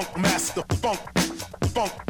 funk master, funk, funk.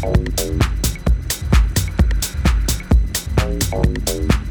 Thank you.